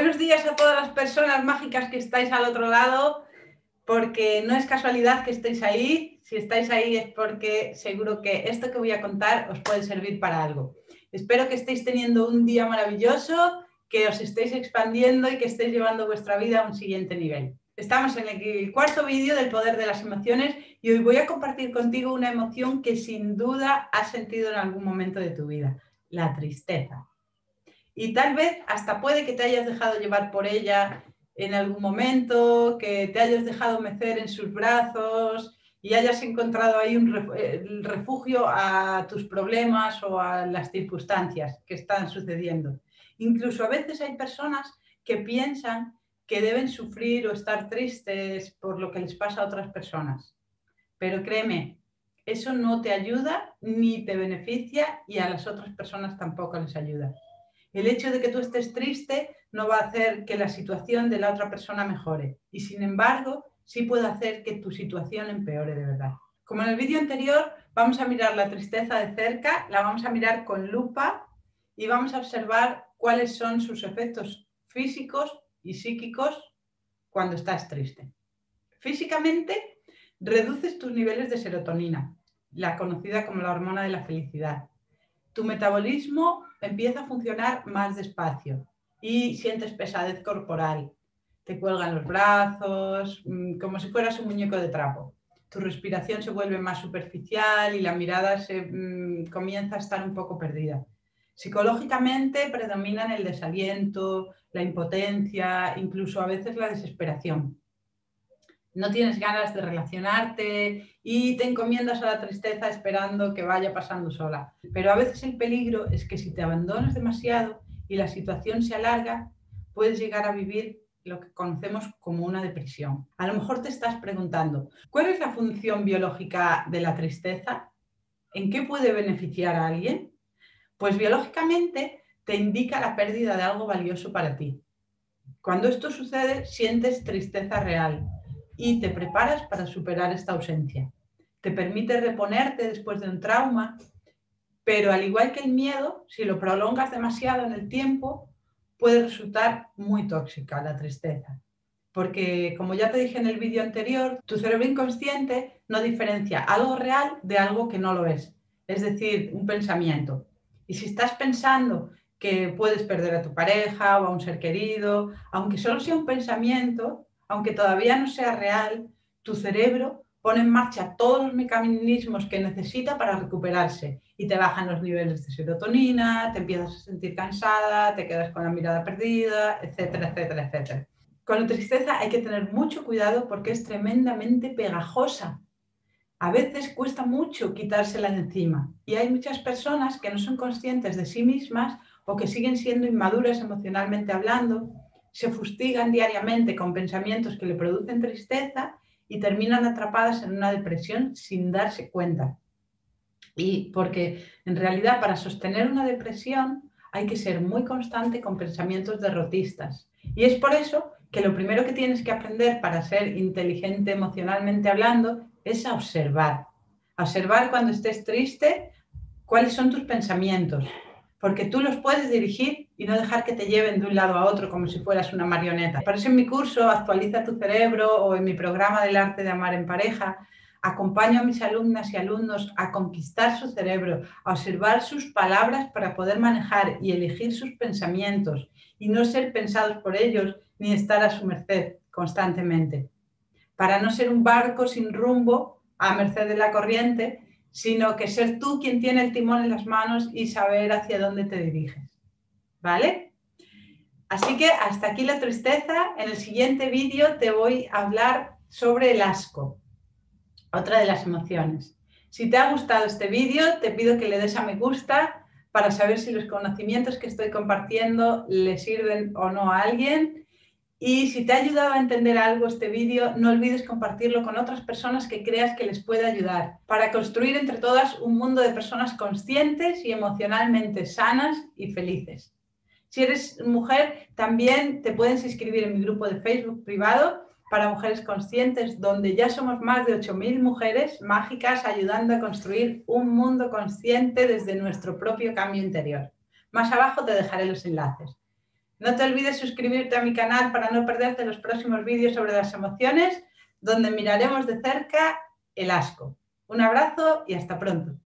Buenos días a todas las personas mágicas que estáis al otro lado, porque no es casualidad que estéis ahí. Si estáis ahí es porque seguro que esto que voy a contar os puede servir para algo. Espero que estéis teniendo un día maravilloso, que os estéis expandiendo y que estéis llevando vuestra vida a un siguiente nivel. Estamos en el cuarto vídeo del poder de las emociones y hoy voy a compartir contigo una emoción que sin duda has sentido en algún momento de tu vida, la tristeza y tal vez hasta puede que te hayas dejado llevar por ella en algún momento, que te hayas dejado mecer en sus brazos y hayas encontrado ahí un refugio a tus problemas o a las circunstancias que están sucediendo. Incluso a veces hay personas que piensan que deben sufrir o estar tristes por lo que les pasa a otras personas. Pero créeme, eso no te ayuda ni te beneficia y a las otras personas tampoco les ayuda. El hecho de que tú estés triste no va a hacer que la situación de la otra persona mejore y sin embargo sí puede hacer que tu situación empeore de verdad. Como en el vídeo anterior, vamos a mirar la tristeza de cerca, la vamos a mirar con lupa y vamos a observar cuáles son sus efectos físicos y psíquicos cuando estás triste. Físicamente, reduces tus niveles de serotonina, la conocida como la hormona de la felicidad tu metabolismo empieza a funcionar más despacio y sientes pesadez corporal. Te cuelgan los brazos, mm, como si fueras un muñeco de trapo. Tu respiración se vuelve más superficial y la mirada se mm, comienza a estar un poco perdida. Psicológicamente predominan el desaliento, la impotencia, incluso a veces la desesperación no tienes ganas de relacionarte y te encomiendas a la tristeza esperando que vaya pasando sola. Pero a veces el peligro es que si te abandonas demasiado y la situación se alarga, puedes llegar a vivir lo que conocemos como una depresión. A lo mejor te estás preguntando, ¿cuál es la función biológica de la tristeza? ¿En qué puede beneficiar a alguien? Pues biológicamente te indica la pérdida de algo valioso para ti. Cuando esto sucede, sientes tristeza real, y te preparas para superar esta ausencia. Te permite reponerte después de un trauma, pero al igual que el miedo, si lo prolongas demasiado en el tiempo, puede resultar muy tóxica la tristeza. Porque, como ya te dije en el vídeo anterior, tu cerebro inconsciente no diferencia algo real de algo que no lo es. Es decir, un pensamiento. Y si estás pensando que puedes perder a tu pareja o a un ser querido, aunque solo sea un pensamiento, aunque todavía no sea real, tu cerebro pone en marcha todos los mecanismos que necesita para recuperarse y te bajan los niveles de serotonina, te empiezas a sentir cansada, te quedas con la mirada perdida, etcétera, etcétera, etcétera. Con la tristeza hay que tener mucho cuidado porque es tremendamente pegajosa. A veces cuesta mucho quitársela de encima y hay muchas personas que no son conscientes de sí mismas o que siguen siendo inmaduras emocionalmente hablando se fustigan diariamente con pensamientos que le producen tristeza y terminan atrapadas en una depresión sin darse cuenta. Y porque en realidad para sostener una depresión hay que ser muy constante con pensamientos derrotistas. Y es por eso que lo primero que tienes que aprender para ser inteligente emocionalmente hablando es a observar. observar cuando estés triste cuáles son tus pensamientos, porque tú los puedes dirigir y no dejar que te lleven de un lado a otro como si fueras una marioneta. Por eso en mi curso Actualiza tu cerebro o en mi programa del arte de amar en pareja, acompaño a mis alumnas y alumnos a conquistar su cerebro, a observar sus palabras para poder manejar y elegir sus pensamientos y no ser pensados por ellos ni estar a su merced constantemente. Para no ser un barco sin rumbo a merced de la corriente, sino que ser tú quien tiene el timón en las manos y saber hacia dónde te diriges. ¿Vale? Así que hasta aquí la tristeza. En el siguiente vídeo te voy a hablar sobre el asco, otra de las emociones. Si te ha gustado este vídeo, te pido que le des a me gusta para saber si los conocimientos que estoy compartiendo le sirven o no a alguien y si te ha ayudado a entender algo este vídeo, no olvides compartirlo con otras personas que creas que les puede ayudar para construir entre todas un mundo de personas conscientes y emocionalmente sanas y felices. Si eres mujer, también te puedes inscribir en mi grupo de Facebook privado para mujeres conscientes, donde ya somos más de 8.000 mujeres mágicas ayudando a construir un mundo consciente desde nuestro propio cambio interior. Más abajo te dejaré los enlaces. No te olvides suscribirte a mi canal para no perderte los próximos vídeos sobre las emociones, donde miraremos de cerca el asco. Un abrazo y hasta pronto.